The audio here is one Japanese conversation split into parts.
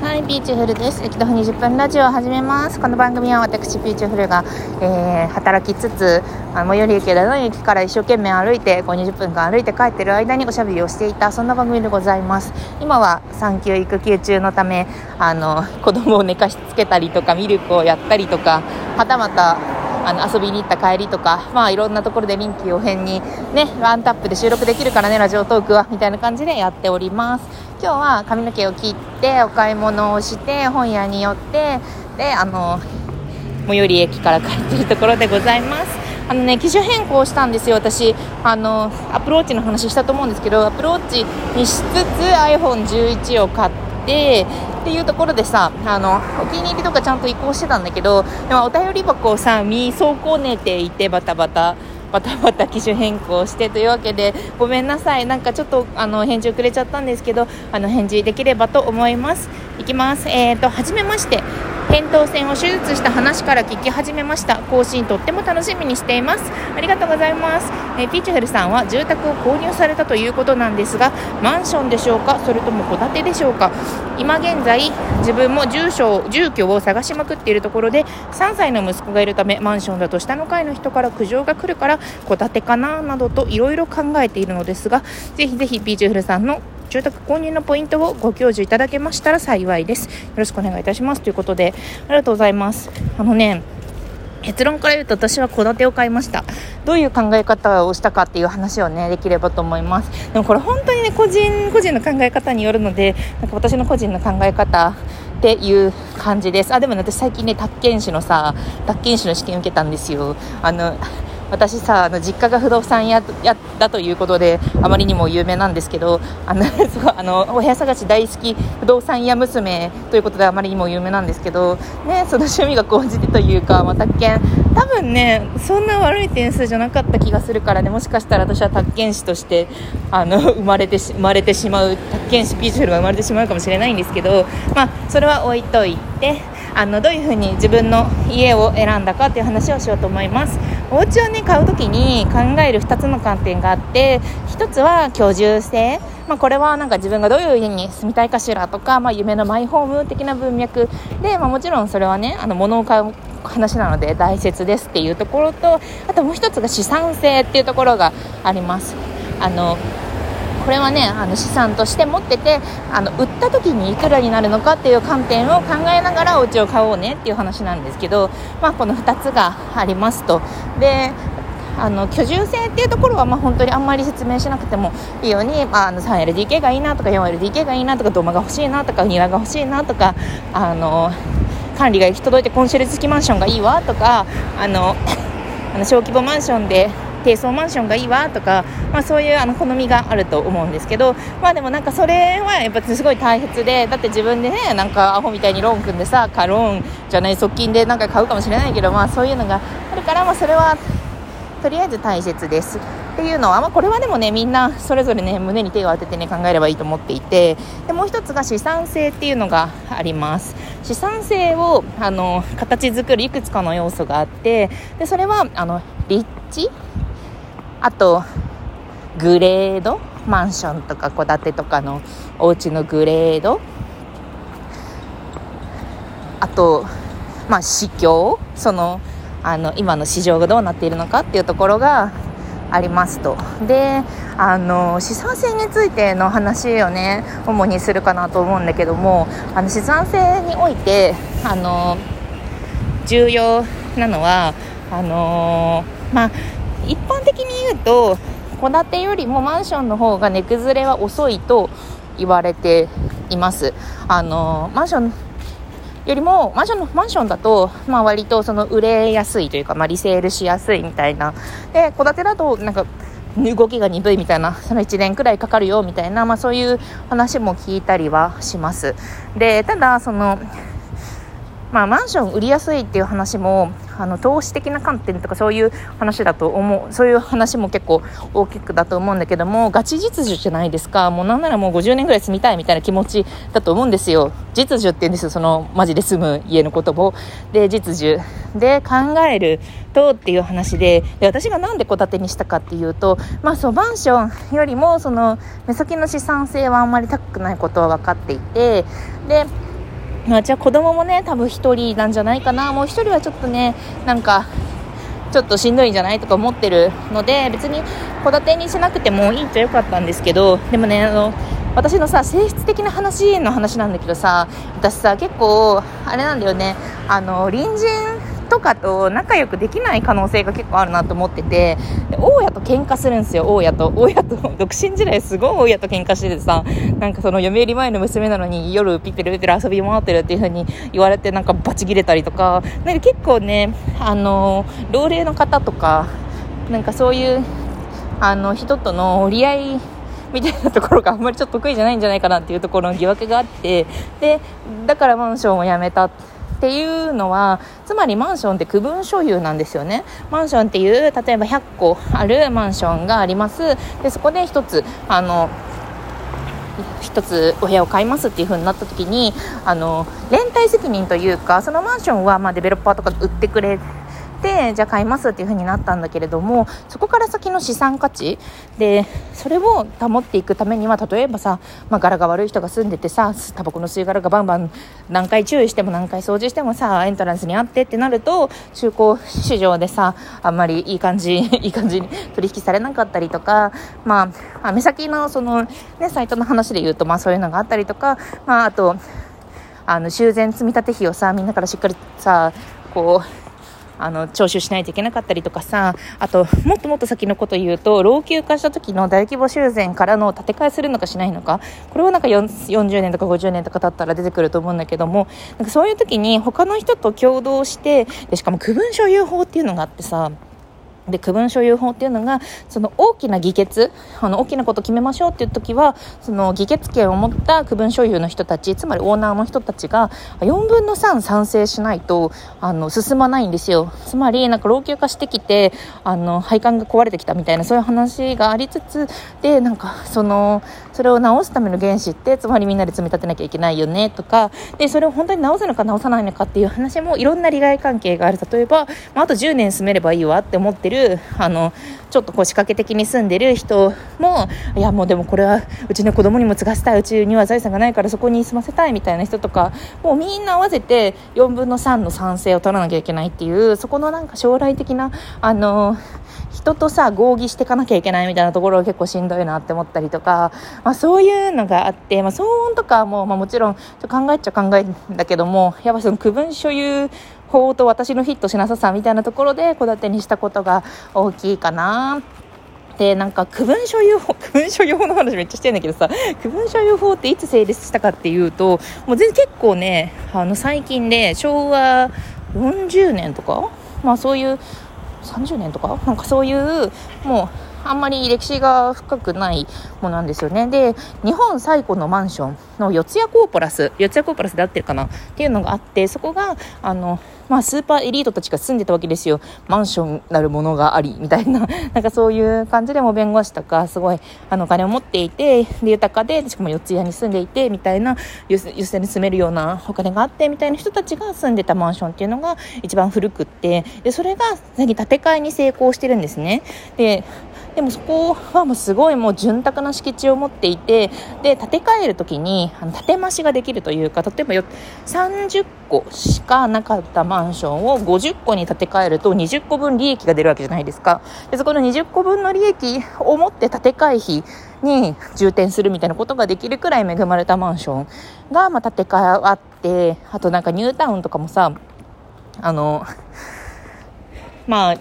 はい、ピーチフルです。駅徒歩20分ラジオを始めます。この番組は私、ピーチフルが、えー、働きつつ、あの最寄り駅だの駅から一生懸命歩いて、こう20分間歩いて帰ってる間におしゃべりをしていた、そんな番組でございます。今は産休育休中のため、あの、子供を寝かしつけたりとか、ミルクをやったりとか、はたまた、あの遊びに行った帰りとか、まあ、いろんなところで臨機応変に、ね、ワンタップで収録できるからね、ラジオトークは、みたいな感じでやっております。今日は髪の毛を切って、お買い物をして、本屋に寄って、で、あの、最寄り駅から帰ってるところでございます。あのね、機種変更したんですよ、私。あの、アプローチの話したと思うんですけど、アプローチにしつつ iPhone11 を買って、っていうところでさあのお気に入りとかちゃんと移行してたんだけどでもお便り箱をさ見損ねていてバタバタバタバタ機種変更してというわけでごめんなさい。なんかちょっとあの返事遅れちゃったんですけどあの返事できればと思います。いきます。えーと初めまして。扁桃腺を手術した話から聞き始めました。更新とっても楽しみにしています。ありがとうございます、え、ピーチフェルさんは住宅を購入されたということなんですがマンションでしょうか？それとも戸建てでしょうか？今現在自分も住所住居を探しまくっているところで3歳の息子がいるためマンションだと下の階の人から苦情が来るから戸建てかな？などといろいろ考えているのですがぜひぜひピーチフェルさんの住宅購入のポイントをご教授いただけましたら幸いです。よろしくお願いいたします。ということで、ありがとうございます。あのね、結論から言うと私は戸建てを買いましたどういう考え方をしたかっていう話をねできればと思いますでもこれ本当にね個人個人の考え方によるのでなんか私の個人の考え方っていう感じですあでもね私最近ね宅建士のさ宅建士の試験受けたんですよあの私さあの実家が不動産屋やだということであまりにも有名なんですけどあの そうあのお部屋探し大好き不動産屋娘ということであまりにも有名なんですけど、ね、その趣味が高じてというか、まあ、宅建多分ねそんな悪い点数じゃなかった気がするからねもしかしたら私は宅建士としてあの生まれて生まれてしまう宅建士ピーチフルが生まれてしまうかもしれないんですけど、まあ、それは置いといてあのどういうふうに自分の家を選んだかという話をしようと思います。お家をね買う時に考える2つの観点があって1つは居住性、まあ、これはなんか自分がどういう家に住みたいかしらとか、まあ、夢のマイホーム的な文脈で、まあ、もちろんそれはねあの物を買う話なので大切ですっていうところとあともう1つが資産性っていうところがあります。あのこれはねあの資産として持っててあの売った時にいくらになるのかっていう観点を考えながらお家を買おうねっていう話なんですけど、まあ、この2つがありますと。であの居住性っていうところはまあ本当にあんまり説明しなくてもいいように、まあ、あの 3LDK がいいなとか 4LDK がいいなとか土間が欲しいなとか庭が欲しいなとかあの管理が行き届いてコンシェル付きマンションがいいわとかあのあの小規模マンションで低層マンションがいいわとか、まあ、そういうあの好みがあると思うんですけど、まあ、でもなんかそれはやっぱすごい大切でだって自分でねなんかアホみたいにローン組んでさカローンじゃない側近でなんか買うかもしれないけど、まあ、そういうのがあるから、まあ、それはとりあえず大切ですっていうのは、まあ、これはでもねみんなそれぞれね胸に手を当ててね考えればいいと思っていてでもう一つが資産性っていうのがあります資産性をあの形作るいくつかの要素があってでそれはあの立地あとグレード？マンションとか戸建てとかのお家のグレード？あとまあ市況？そのあの今の市場がどうなっているのかっていうところがありますと。であの資産性についての話をね主にするかなと思うんだけどもあの資産性においてあの重要なのはあのまあ一般的に言うと戸建てよりもマンションの方が値崩れは遅いと言われています。あのマンションよりもマンションのマンションだと、まあ、割とその売れやすいというか、まあ、リセールしやすいみたいな。で戸建てだとなんか動きが鈍いみたいなその1年くらいかかるよみたいな、まあ、そういう話も聞いたりはします。でただそのまあ、マンション売りやすいっていう話もあの投資的な観点とかそういう話だと思うそういう話も結構大きくだと思うんだけどもガチ実需じゃないですか。もうなんならもう50年ぐらい住みたいみたいな気持ちだと思うんですよ。実需って言うんですよ。そのマジで住む家のことをで実需。で考えるとっていう話で。で私がなんで戸建てにしたかっていうと、まあ、そうマンションよりもその目先の資産性はあんまり高くないことは分かっていて。でまあ、じゃあ子供もね多分1人なんじゃないかな。もう1人はちょっとねなんかちょっとしんどいんじゃないとか思ってるので別に戸建てにしなくてもいいっちゃよかったんですけどでもねあの私のさ性質的な話の話なんだけどさ私さ結構あれなんだよね。あの隣人とかと仲良くできない可能性が結構あるなと思ってて大家と喧嘩するんですよ大家と。大家と 独身時代すごい大家と喧嘩しててさなんかその嫁入り前の娘なのに夜ピッペルピッペル遊び回ってるっていう風に言われてなんかバチ切れたりとかなんか結構ねあの老齢の方とかなんかそういうあの人との折り合いみたいなところが あんまりちょっと得意じゃないんじゃないかなっていうところの疑惑があってでだからマンションを辞めた。っていうのはつまりマンションって区分所有なんですよね。マンションっていう例えば100個あるマンションがあります。でそこで1つあの1つお部屋を買いますっていう風になった時にあの連帯責任というかそのマンションはまデベロッパーとか売ってくれてじゃあ買いますっていう風になったんだけれどもそこから先の資産価値でそれを保っていくためには例えばさ、まあ、柄が悪い人が住んでてさタバコの吸い殻がバンバン何回注意しても何回掃除してもさエントランスにあってってなると中古市場でさあんまりいい感じ いい感じに取引されなかったりとか、まあ、目先のその、ね、サイトの話で言うと、まあ、そういうのがあったりとか、まあ、あとあの修繕積立費をさみんなからしっかりさこうあの徴収しないといけなかったりとかさあともっともっと先のこと言うと老朽化した時の大規模修繕からの建て替えするのかしないのかこれはなんか40年とか50年とか経ったら出てくると思うんだけどもなんかそういう時に他の人と共同してでしかも区分所有法っていうのがあってさで区分所有法っていうのがその大きな議決あの大きなこと決めましょうっていう時はその議決権を持った区分所有の人たちつまりオーナーの人たちが4分の3賛成しないとあの進まないんですよ。つまりなんか老朽化してきてあの配管が壊れてきたみたいなそういう話がありつつでなんかそのそれを直すための原資ってつまりみんなで積み立てなきゃいけないよねとかでそれを本当に直すのか直さないのかっていう話もいろんな利害関係がある。例えば、まあ、あと10年住めればいいわって思ってるるあのちょっと腰掛け的に住んでる人もいやもうでもこれはうちの子供にも継がせたいうちには財産がないからそこに住ませたいみたいな人とかもうみんな合わせて4分の3の賛成を取らなきゃいけないっていうそこのなんか将来的なあの人とさ合議していかなきゃいけないみたいなところが結構しんどいなって思ったりとか、まあ、そういうのがあって、まあ、騒音とかも、まあ、もちろん考えちゃ考えんだけどもやっぱその区分所有法と私のフィットしなささみたいなところで戸建てにしたことが大きいかなでなんか区分所有法 区分所有法の話めっちゃしてるんだけどさ区分所有法っていつ成立したかっていうともう全結構ねあの最近で昭和40年とかまあそういう30年とかなんかそういうもうあんまり歴史が深くないものなんですよね。で、日本最古のマンションの四谷コーポラス、四谷コーポラスで合ってるかなっていうのがあって、そこが、あの、まあ、スーパーエリートたちが住んでたわけですよ。マンションなるものがあり、みたいな、なんかそういう感じでも弁護士とか、すごい、あの、お金を持っていて、で、豊かで、しかも四谷に住んでいて、みたいな、寄せに住めるようなお金があって、みたいな人たちが住んでたマンションっていうのが一番古くって、で、それが、建て替えに成功してるんですね。で、でもそこはもうすごいもう潤沢な敷地を持っていてで建て替える時にあの建て増しができるというか例えばよ30個しかなかったマンションを50個に建て替えると20個分利益が出るわけじゃないですか。でそこの20個分の利益を持って建て替え費に充填するみたいなことができるくらい恵まれたマンションが、まあ、建て替えあってあとなんかニュータウンとかもさあの まあ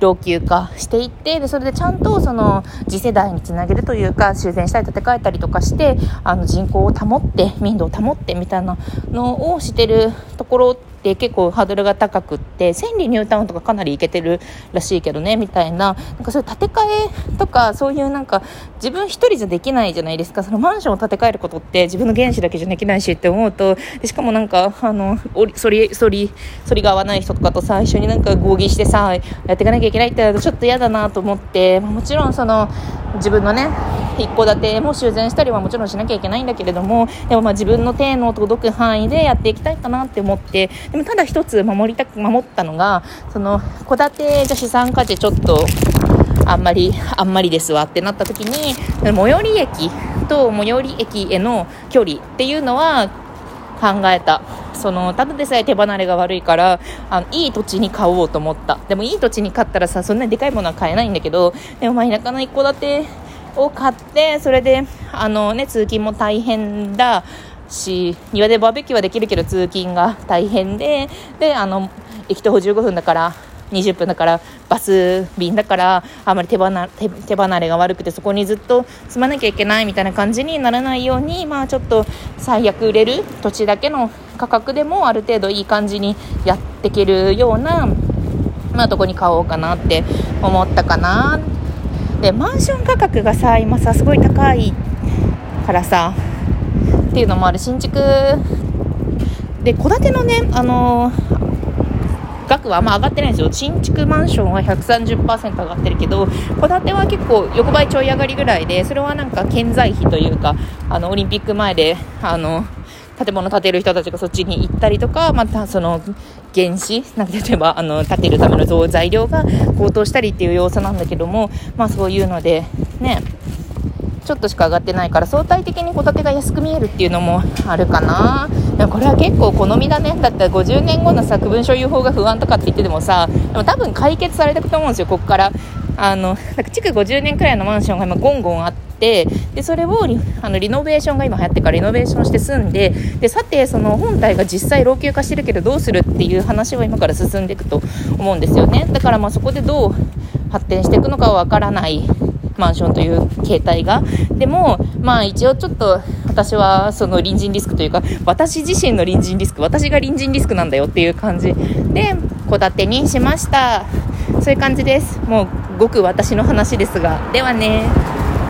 老朽化していってでそれでちゃんとその次世代につなげるというか修繕したり建て替えたりとかしてあの人口を保って民度を保ってみたいなのをしてるところって結構ハードルが高くって千里ニュータウンとかかなりいけてるらしいけどねみたいな。なんかそういう建て替えとかそういうなんか自分一人じゃできないじゃないですか。そのマンションを建て替えることって自分の原資だけじゃできないしって思うとでしかもなんかあの反り反り反りが合わない人とかとさ一緒になんか合議してさやっていかなきゃいけないってなるとちょっと嫌だなと思ってもちろんその自分のね一戸建ても修繕したりはもちろんしなきゃいけないんだけれどもでもまあ自分の手の届く範囲でやっていきたいかなって思ってただ一つ守りたく守ったのがその戸建てじゃ資産価値ちょっとあんまりあんまりですわってなった時に最寄り駅と最寄り駅への距離っていうのは考えた。その、ただでさえ手離れが悪いから、あの、いい土地に買おうと思った。でもいい土地に買ったらさ、そんなにでかいものは買えないんだけど、でもまあ田舎の一戸建てを買って、それで、あのね、通勤も大変だし、庭でバーベキューはできるけど通勤が大変で、で、あの、駅徒歩15分だから、20分だからバス便だからあまり手離手手離れが悪くてそこにずっと住まなきゃいけないみたいな感じにならないようにまあちょっと最悪売れる土地だけの価格でもある程度いい感じにやっていけるようなまあどこに買おうかなって思ったかな。でマンション価格がさ今さすごい高いからさっていうのもある新築。で戸建てのねあのー額はあんま上がってないんですよ。新築マンションは130%上がってるけど戸建ては結構横ばいちょい上がりぐらいでそれはなんか建材費というかあのオリンピック前であの建物建てる人たちがそっちに行ったりとか、またその原資、なんか例えばあの建てるための材料が高騰したりっていう要素なんだけども、まあそういうので、ね、ちょっとしか上がってないから相対的に戸建てが安く見えるっていうのもあるかな。でもこれは結構好みだね。だって50年後のさ区分所有法が不安とかって言っててもさでも多分解決されていくと思うんですよここから。あの築50年くらいのマンションが今ゴンゴンあってでそれをリあのリノベーションが今流行ってからリノベーションして住んででさてその本体が実際老朽化してるけどどうするっていう話は今から進んでいくと思うんですよね。だからまあそこでどう発展していくのかはわからない。マンションという形態が。でも、まあ一応ちょっと私はその隣人リスクというか、私自身の隣人リスク、私が隣人リスクなんだよっていう感じで、戸建てにしました。そういう感じです。もうごく私の話ですが。ではね。